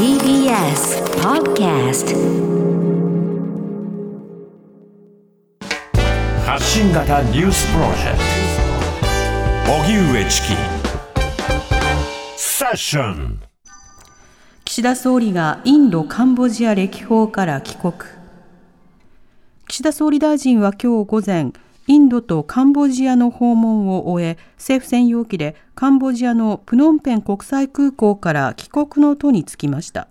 TBS Podcast 発信型ニュースプロジェクト。荻上チキ。セッション。岸田総理がインド・カンボジア歴訪から帰国。岸田総理大臣は今日午前インドとカンボジアの訪問を終え政府専用機でカンボジアのプノンペン国際空港から帰国の途につきました。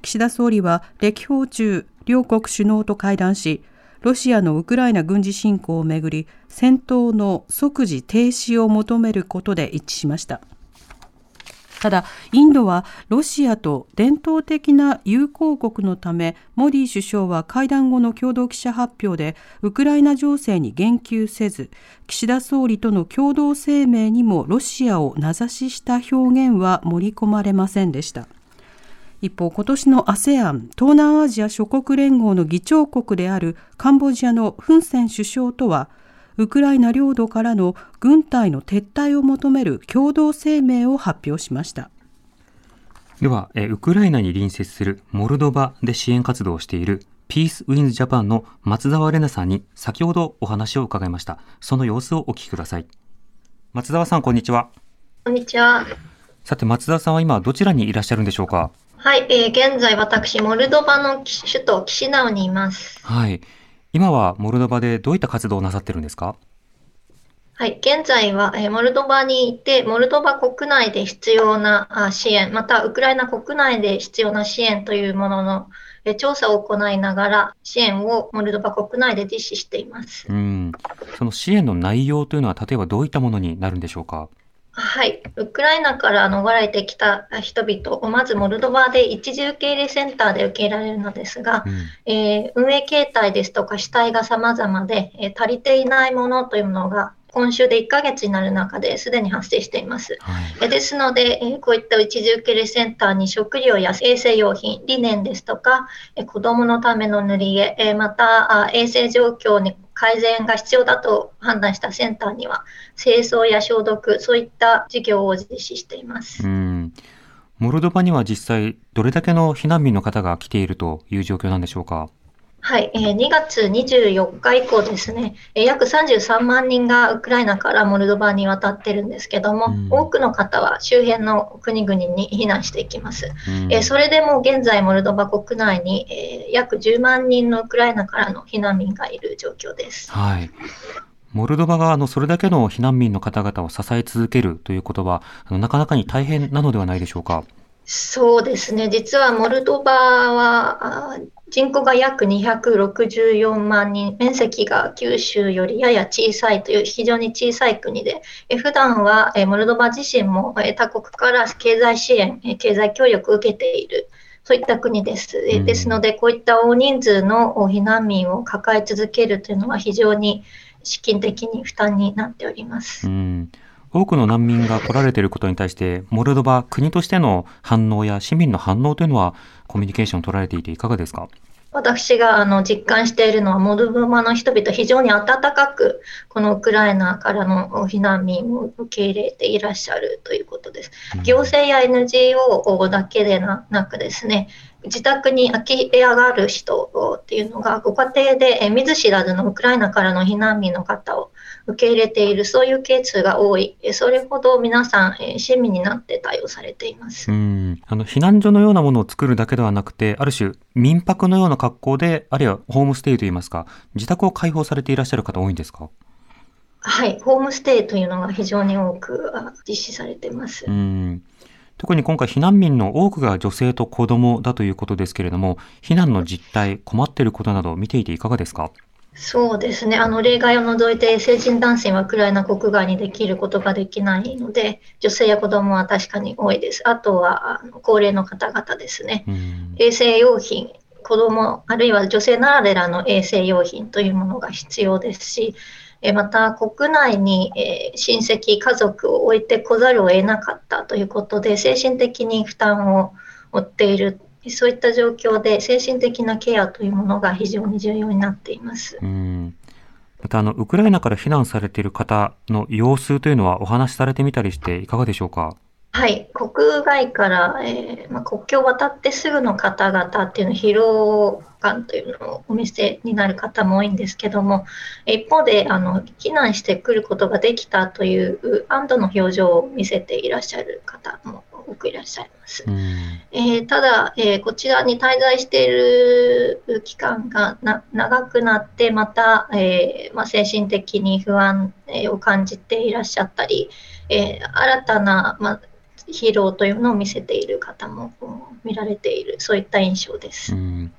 岸田総理は歴訪中両国首脳と会談しロシアのウクライナ軍事侵攻をめぐり戦闘の即時停止を求めることで一致しました。ただ、インドはロシアと伝統的な友好国のため、モディ首相は会談後の共同記者発表で、ウクライナ情勢に言及せず、岸田総理との共同声明にもロシアを名指しした表現は盛り込まれませんでした。一方、今年の ASEAN 東南アジア諸国連合の議長国であるカンボジアのフン・セン首相とは、ウクライナ領土からの軍隊の撤退を求める共同声明を発表しました。では、えウクライナに隣接するモルドバで支援活動をしているピースウィンズジャパンの松澤玲奈さんに先ほどお話を伺いました。その様子をお聞きください。松澤さんこんにちは。こんにちは。さて松澤さんは今どちらにいらっしゃるんでしょうか？はい、えー、現在私モルドバの首都キシナウにいます。はい今はモルドバでどういった活動をなさってるんですか？はい、現在は、えモルドバにいて、モルドバ国内で必要な支援、またウクライナ国内で必要な支援というものの、え調査を行いながら、支援をモルドバ国内で実施しています。うん、その支援の内容というのは、例えばどういったものになるんでしょうか？はい、ウクライナから逃れてきた人々をまずモルドバで一時受け入れセンターで受け入れられるのですが、うん、えー、運営形態ですとか主体が様々で、えー、足りていないものというのが今週で1ヶ月になる中ですでに発生しています。はい、ですので、えこういった一時受け入れセンターに食料や衛生用品、理念ですとか、え子どものための塗り絵、えまた衛生状況に改善が必要だと判断したセンターには清掃や消毒そういった事業を実施しています。うん。モルドバには実際どれだけの避難民の方が来ているという状況なんでしょうか？はい、えー、2月24日以降ですね、えー、約33万人がウクライナからモルドバに渡ってるんですけども、うん、多くの方は周辺の国々に避難していきます。うん、えー、それでも現在、モルドバ国内に、えー、約10万人のウクライナからの避難民がいる状況です。はいモルドバがあのそれだけの避難民の方々を支え続けるということは、あのなかなかに大変なのではないでしょうか？そうですね、実はモルドバは人口が約264万人、面積が九州よりやや小さいという非常に小さい国で、え普段はえモルドバ自身もえ他国から経済支援、経済協力を受けている、そういった国です。うん、ですので、こういった大人数の避難民を抱え続けるというのは非常に資金的に負担になっております。うん多くの難民が来られていることに対して、モルドバ、国としての反応や市民の反応というのは、コミュニケーションを取られていていかがですか？私があの実感しているのは、モルドバの人々、非常に温かく、このウクライナからの避難民を受け入れていらっしゃるということです。行政や NGO だけでなくですね、自宅に空き部屋がある人っていうのが、ご家庭で見ず知らずのウクライナからの避難民の方を受け入れている、そういうケースが多い、それほど皆さん、市民になって対応されています。うん。あの避難所のようなものを作るだけではなくて、ある種、民泊のような格好で、あるいはホームステイといいますか、自宅を開放されていらっしゃる方、多いんですか？はい、ホームステイというのが非常に多く実施されています。うん特に今回避難民の多くが女性と子供だということですけれども、避難の実態、困っていることなどを見ていていかがですか？そうですね。あの、例外を除いて成人男性はウクライナ国外にできることができないので、女性や子供は確かに多いです。あとは、あの高齢の方々ですね。衛生用品、子供、あるいは女性ならではの衛生用品というものが必要ですし、また国内に親戚、家族を置いてこざるを得なかったということで、精神的に負担を負っているそういった状況で精神的なケアというものが非常に重要になっています。またあのウクライナから避難されている方の様子というのはお話しされてみたりしていかがでしょうか？はい、国外から、えーまあ、国境を渡ってすぐの方々っていうの疲労感というのをお見せになる方も多いんですけども一方であの避難してくることができたという安堵の表情を見せていらっしゃる方も多くいらっしゃいます。えー、ただ、えー、こちらに滞在している期間が長くなってまた、えーまあ、精神的に不安を感じていらっしゃったり、えー、新たな、まあ疲労というのを見せている方も見られている、そういった印象です。うん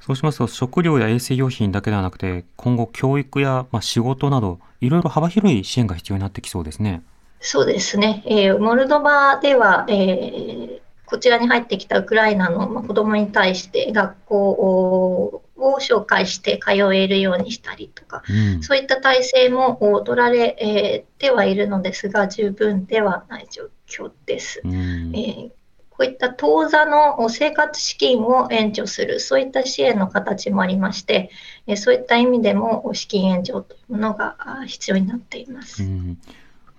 そうしますと、食料や衛生用品だけではなくて、今後、教育や、まあ、仕事など、いろいろ幅広い支援が必要になってきそうですね。そうですね。えー、モルドバでは、えー、こちらに入ってきたウクライナの、まあ、子どもに対して学校を紹介して通えるようにしたりとか、うん、そういった体制も取られてはいるのですが、十分ではない状況です。うん、えー、こういった当座の生活資金を援助する、そういった支援の形もありまして、そういった意味でも資金援助というものが必要になっています。うん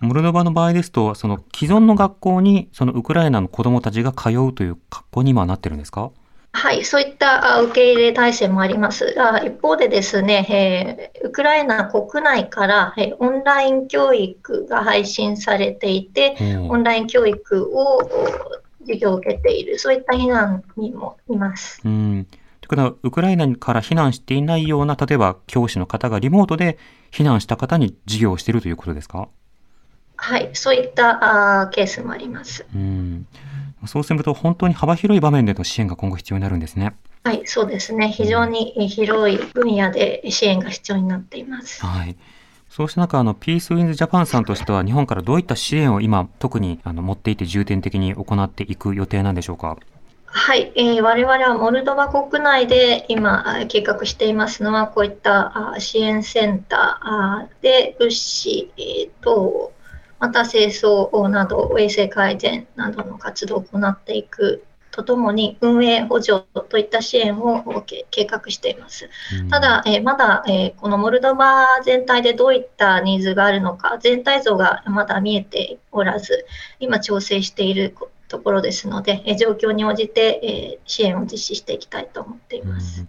モルドバの場合ですと、その既存の学校にそのウクライナの子どもたちが通うという格好に今なってるんですか？はい、そういった受け入れ体制もあります。が、一方でですね、えー、ウクライナ国内から、えー、オンライン教育が配信されていて、う。ん、オンライン教育を授業を受けている、そういった避難にもいます。うん。ウクライナから避難していないような、例えば教師の方がリモートで避難した方に授業をしているということですか？はい、そういったあケースもあります。うんそうすると、本当に幅広い場面での支援が今後必要になるんですね。はい、そうですね。非常に広い分野で支援が必要になっています。はい。そうした中、あの、ピースウィンズジャパンさんとしては、日本からどういった支援を今、特にあの持っていて重点的に行っていく予定なんでしょうか？はい、えー、我々はモルドバ国内で今計画していますのは、こういった支援センターで物資等また清掃など衛生改善などの活動を行っていくとともに運営補助といった支援を計画しています。ただ、えまだ、えこのモルドバ全体でどういったニーズがあるのか、全体像がまだ見えておらず、今調整しているところですので、え状況に応じて、え支援を実施していきたいと思っています。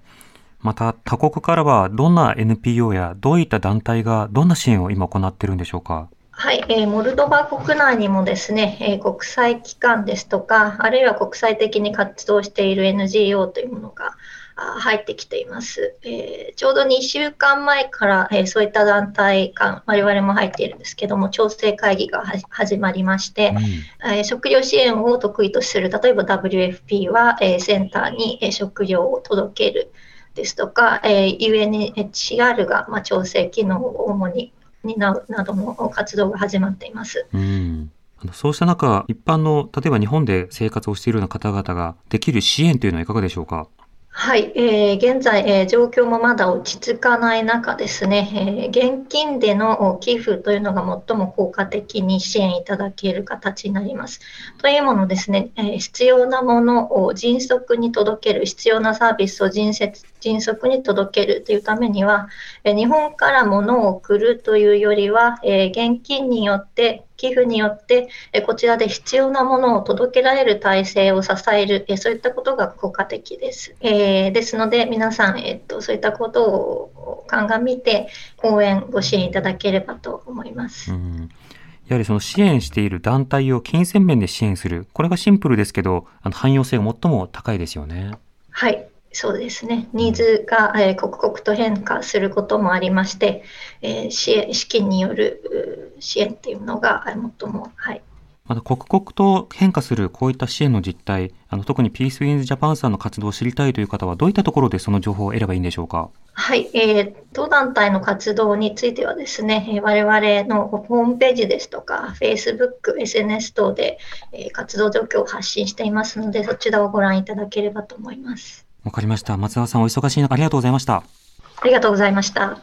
また、他国からはどんな NPO やどういった団体がどんな支援を今行っているんでしょうか？はい、えー、モルドバ国内にもですね、えー、国際機関ですとか、あるいは国際的に活動している NGO というものが入ってきています。えー、ちょうど2週間前から、えー、そういった団体が我々も入っているんですけども、調整会議が始まりまして、うん、えー、食料支援を得意とする、例えば WFP は、えセンターに、え食料を届けるですとか、え UNHCR が、まあ、調整機能を主に担うなどの活動が始まっています。うんそうした中、一般の、例えば日本で生活をしているような方々ができる支援というのはいかがでしょうか？はい、えー、現在、えー、状況もまだ落ち着かない中ですね、えー、現金での寄付というのが最も効果的に支援いただける形になります。というものですね、えー、必要なものを迅速に届ける、必要なサービスを迅速に届けるというためには、えー、日本から物を送るというよりは、えー、現金によって寄付によって、えこちらで必要なものを届けられる体制を支える、えそういったことが効果的です。えー、ですので、皆さん、えっと、そういったことを鑑みて、応援、ご支援いただければと思います。うんやはりその支援している団体を金銭面で支援する、これがシンプルですけど、あの汎用性が最も高いですよね。はい。そうですね、ニーズが、えー、刻々と変化することもありまして、えー、支援資金による支援っていうのが最も、はい、また刻々と変化するこういった支援の実態、あの特にピースウィンズジャパンさんの活動を知りたいという方は、どういったところでその情報を得ればいいんでしょうか？はい、えー、当団体の活動についてはですね、えー、我々のホームページですとか、Facebook、SNS 等で、えー、活動状況を発信していますので、そちらをご覧いただければと思います。わかりました。松田さんお忙しい中ありがとうございました。ありがとうございました。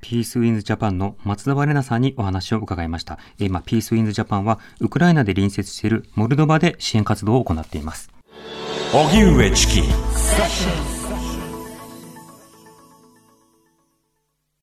ピースウィンズジャパンの松田玲奈さんにお話を伺いました。今、ピースウィンズジャパンは、ウクライナで隣接しているモルドバで支援活動を行っています。荻上チキ